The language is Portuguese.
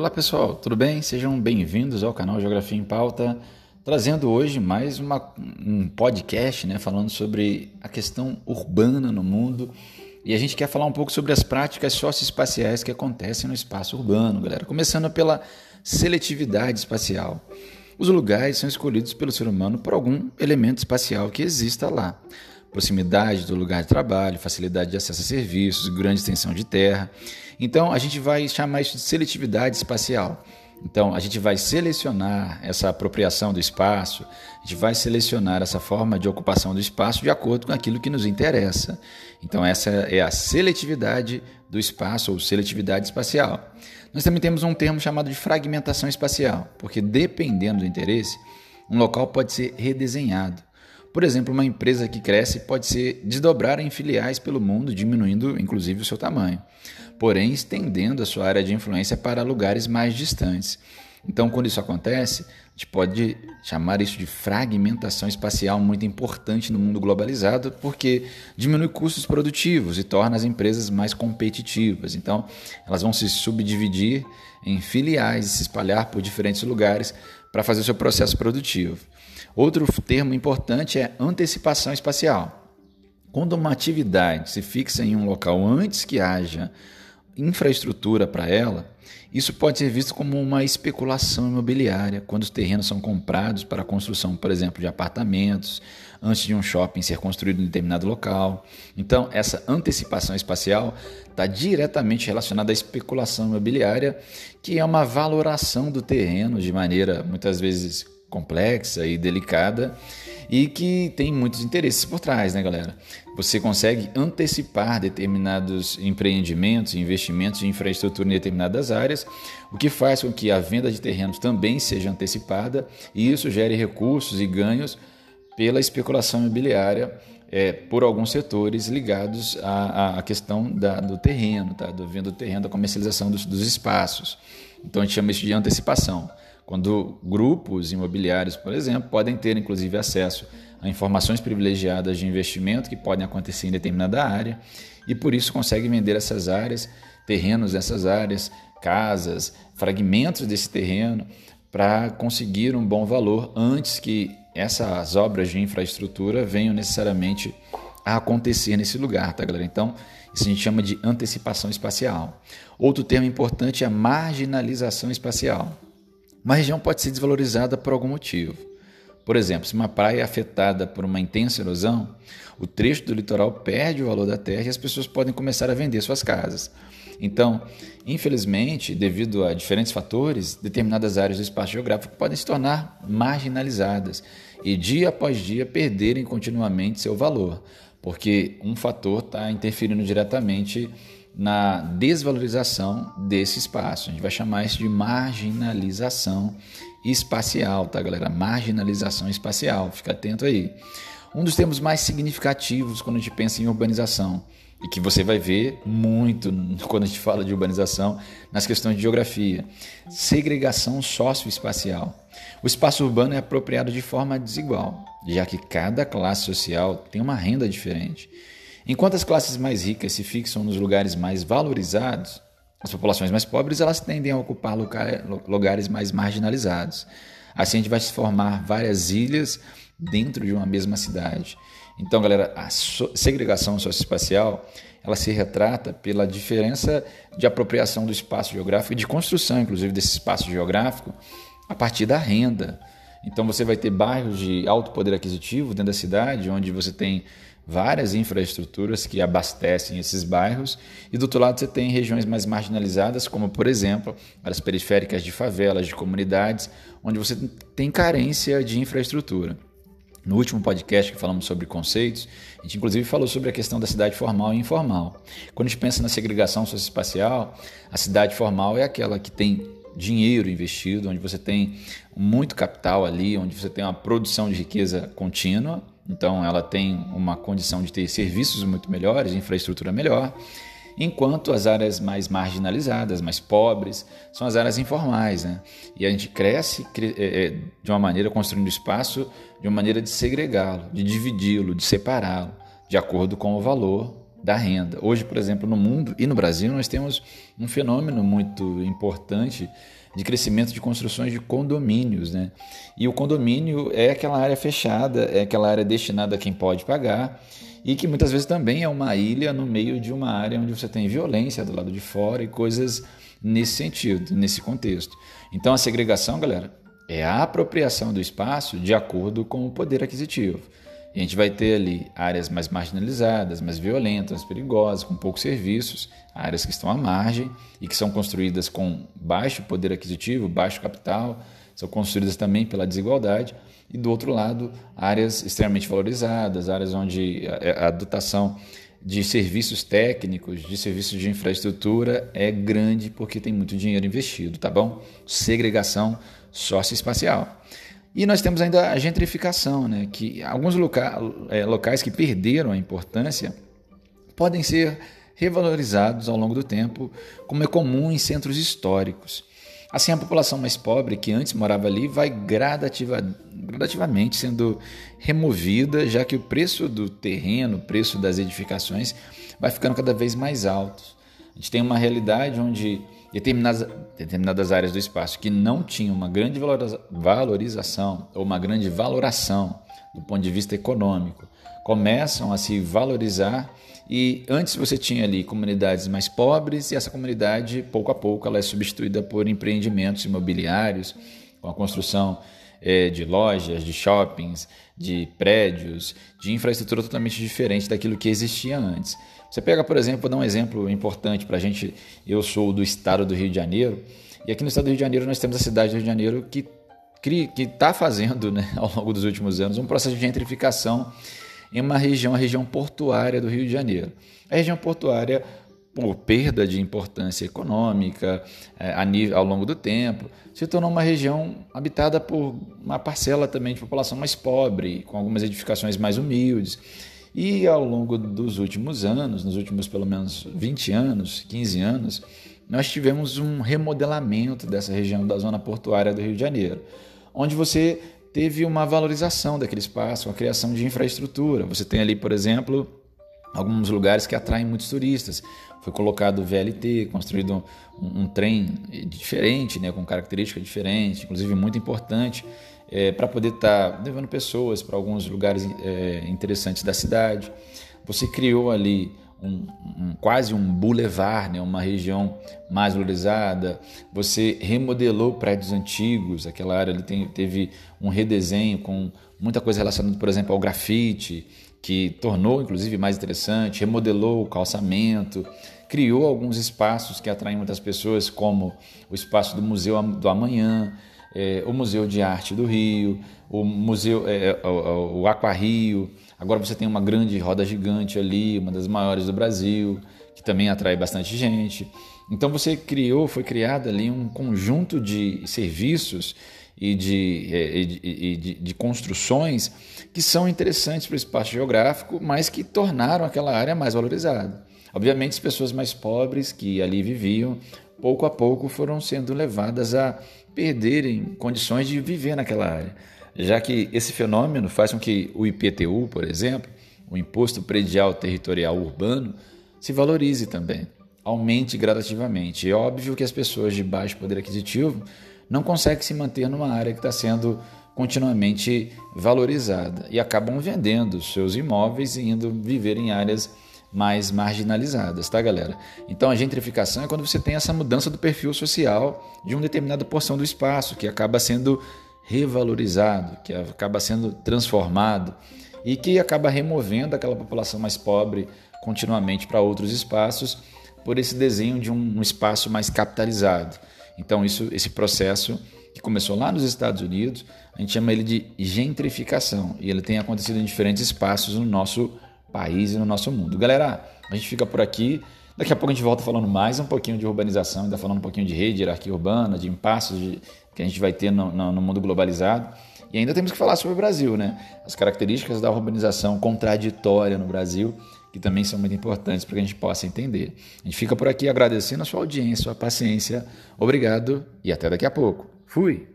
Olá pessoal, tudo bem? Sejam bem-vindos ao canal Geografia em Pauta, trazendo hoje mais uma, um podcast né, falando sobre a questão urbana no mundo e a gente quer falar um pouco sobre as práticas socioespaciais que acontecem no espaço urbano, galera. Começando pela seletividade espacial. Os lugares são escolhidos pelo ser humano por algum elemento espacial que exista lá proximidade do lugar de trabalho, facilidade de acesso a serviços, grande extensão de terra. Então, a gente vai chamar isso de seletividade espacial. Então, a gente vai selecionar essa apropriação do espaço, a gente vai selecionar essa forma de ocupação do espaço de acordo com aquilo que nos interessa. Então, essa é a seletividade do espaço ou seletividade espacial. Nós também temos um termo chamado de fragmentação espacial, porque dependendo do interesse, um local pode ser redesenhado. Por exemplo, uma empresa que cresce pode se desdobrar em filiais pelo mundo, diminuindo inclusive o seu tamanho, porém estendendo a sua área de influência para lugares mais distantes. Então, quando isso acontece, a gente pode chamar isso de fragmentação espacial muito importante no mundo globalizado, porque diminui custos produtivos e torna as empresas mais competitivas. Então, elas vão se subdividir em filiais e se espalhar por diferentes lugares para fazer o seu processo produtivo. Outro termo importante é antecipação espacial. Quando uma atividade se fixa em um local antes que haja infraestrutura para ela, isso pode ser visto como uma especulação imobiliária, quando os terrenos são comprados para a construção, por exemplo, de apartamentos, antes de um shopping ser construído em determinado local. Então, essa antecipação espacial está diretamente relacionada à especulação imobiliária, que é uma valoração do terreno de maneira muitas vezes complexa e delicada e que tem muitos interesses por trás, né, galera? Você consegue antecipar determinados empreendimentos, investimentos de infraestrutura em determinadas áreas, o que faz com que a venda de terrenos também seja antecipada e isso gere recursos e ganhos pela especulação imobiliária é, por alguns setores ligados à, à questão da, do terreno, tá? do venda do terreno, da comercialização dos, dos espaços. Então a gente chama isso de antecipação quando grupos imobiliários, por exemplo, podem ter inclusive acesso a informações privilegiadas de investimento que podem acontecer em determinada área e por isso conseguem vender essas áreas, terrenos dessas áreas, casas, fragmentos desse terreno para conseguir um bom valor antes que essas obras de infraestrutura venham necessariamente a acontecer nesse lugar, tá, galera? Então, isso a gente chama de antecipação espacial. Outro termo importante é marginalização espacial. Uma região pode ser desvalorizada por algum motivo. Por exemplo, se uma praia é afetada por uma intensa erosão, o trecho do litoral perde o valor da terra e as pessoas podem começar a vender suas casas. Então, infelizmente, devido a diferentes fatores, determinadas áreas do espaço geográfico podem se tornar marginalizadas e dia após dia perderem continuamente seu valor, porque um fator está interferindo diretamente na desvalorização desse espaço. A gente vai chamar isso de marginalização espacial, tá, galera? Marginalização espacial, fica atento aí. Um dos termos mais significativos quando a gente pensa em urbanização e que você vai ver muito quando a gente fala de urbanização nas questões de geografia. Segregação socioespacial. O espaço urbano é apropriado de forma desigual, já que cada classe social tem uma renda diferente. Enquanto as classes mais ricas se fixam nos lugares mais valorizados, as populações mais pobres elas tendem a ocupar lugares mais marginalizados. Assim a gente vai se formar várias ilhas dentro de uma mesma cidade. Então, galera, a segregação socioespacial ela se retrata pela diferença de apropriação do espaço geográfico e de construção, inclusive, desse espaço geográfico a partir da renda. Então, você vai ter bairros de alto poder aquisitivo dentro da cidade, onde você tem várias infraestruturas que abastecem esses bairros, e do outro lado você tem regiões mais marginalizadas, como por exemplo, áreas periféricas de favelas, de comunidades, onde você tem carência de infraestrutura. No último podcast que falamos sobre conceitos, a gente inclusive falou sobre a questão da cidade formal e informal. Quando a gente pensa na segregação socioespacial, a cidade formal é aquela que tem dinheiro investido, onde você tem muito capital ali, onde você tem uma produção de riqueza contínua, então ela tem uma condição de ter serviços muito melhores, infraestrutura melhor, enquanto as áreas mais marginalizadas, mais pobres, são as áreas informais. Né? E a gente cresce é, é, de uma maneira, construindo espaço, de uma maneira de segregá-lo, de dividi-lo, de separá-lo, de acordo com o valor da renda. Hoje, por exemplo, no mundo e no Brasil, nós temos um fenômeno muito importante de crescimento de construções de condomínios. Né? E o condomínio é aquela área fechada, é aquela área destinada a quem pode pagar e que muitas vezes também é uma ilha no meio de uma área onde você tem violência do lado de fora e coisas nesse sentido, nesse contexto. Então a segregação, galera, é a apropriação do espaço de acordo com o poder aquisitivo. A gente vai ter ali áreas mais marginalizadas, mais violentas, mais perigosas, com poucos serviços, áreas que estão à margem e que são construídas com baixo poder aquisitivo, baixo capital, são construídas também pela desigualdade. E do outro lado, áreas extremamente valorizadas, áreas onde a, a dotação de serviços técnicos, de serviços de infraestrutura é grande porque tem muito dinheiro investido, tá bom? Segregação socioespacial. E nós temos ainda a gentrificação, né? que alguns loca é, locais que perderam a importância podem ser revalorizados ao longo do tempo, como é comum em centros históricos. Assim, a população mais pobre que antes morava ali vai gradativa, gradativamente sendo removida, já que o preço do terreno, o preço das edificações vai ficando cada vez mais alto. A gente tem uma realidade onde determinadas, determinadas áreas do espaço que não tinham uma grande valorização ou uma grande valoração do ponto de vista econômico começam a se valorizar e antes você tinha ali comunidades mais pobres e essa comunidade pouco a pouco ela é substituída por empreendimentos imobiliários com a construção é, de lojas, de shoppings, de prédios, de infraestrutura totalmente diferente daquilo que existia antes. Você pega, por exemplo, vou dar um exemplo importante para a gente. Eu sou do estado do Rio de Janeiro, e aqui no estado do Rio de Janeiro nós temos a cidade do Rio de Janeiro que que está fazendo, né, ao longo dos últimos anos, um processo de gentrificação em uma região, a região portuária do Rio de Janeiro. A região portuária, por perda de importância econômica é, nível, ao longo do tempo, se tornou uma região habitada por uma parcela também de população mais pobre, com algumas edificações mais humildes. E ao longo dos últimos anos, nos últimos pelo menos 20 anos, 15 anos, nós tivemos um remodelamento dessa região da zona portuária do Rio de Janeiro, onde você teve uma valorização daquele espaço, a criação de infraestrutura. Você tem ali, por exemplo, alguns lugares que atraem muitos turistas. Foi colocado o VLT, construído um, um trem diferente, né, com característica diferente, inclusive muito importante é, para poder estar tá levando pessoas para alguns lugares é, interessantes da cidade. Você criou ali um, um, quase um boulevard, né? uma região mais valorizada. Você remodelou prédios antigos, aquela área ali tem, teve um redesenho com muita coisa relacionada, por exemplo, ao grafite, que tornou inclusive mais interessante, remodelou o calçamento, criou alguns espaços que atraem muitas pessoas, como o espaço do Museu do Amanhã, é, o Museu de Arte do Rio, o Museu, é, é o, o Aquarrio. Agora você tem uma grande roda gigante ali, uma das maiores do Brasil, que também atrai bastante gente. Então você criou, foi criado ali um conjunto de serviços e de, é, e de, e de, de construções que são interessantes para o espaço geográfico, mas que tornaram aquela área mais valorizada. Obviamente, as pessoas mais pobres que ali viviam, pouco a pouco foram sendo levadas a perderem condições de viver naquela área, já que esse fenômeno faz com que o IPTU, por exemplo, o Imposto Predial Territorial Urbano, se valorize também, aumente gradativamente. É óbvio que as pessoas de baixo poder aquisitivo não conseguem se manter numa área que está sendo continuamente valorizada e acabam vendendo seus imóveis e indo viver em áreas mais marginalizadas, tá, galera? Então a gentrificação é quando você tem essa mudança do perfil social de uma determinada porção do espaço que acaba sendo revalorizado, que acaba sendo transformado e que acaba removendo aquela população mais pobre continuamente para outros espaços por esse desenho de um, espaço mais capitalizado. Então isso, esse processo que começou lá nos Estados Unidos, a gente chama ele de gentrificação e ele tem acontecido em diferentes espaços no nosso país e no nosso mundo. Galera, a gente fica por aqui. Daqui a pouco a gente volta falando mais um pouquinho de urbanização, ainda falando um pouquinho de rede, hierarquia urbana, de impasses de, que a gente vai ter no, no, no, mundo globalizado. E ainda temos que falar sobre o Brasil, né? As características da urbanização contraditória no Brasil, que também são muito importantes para que a gente possa entender. A gente fica por aqui agradecendo a sua audiência, a sua paciência. Obrigado e até daqui a pouco. Fui!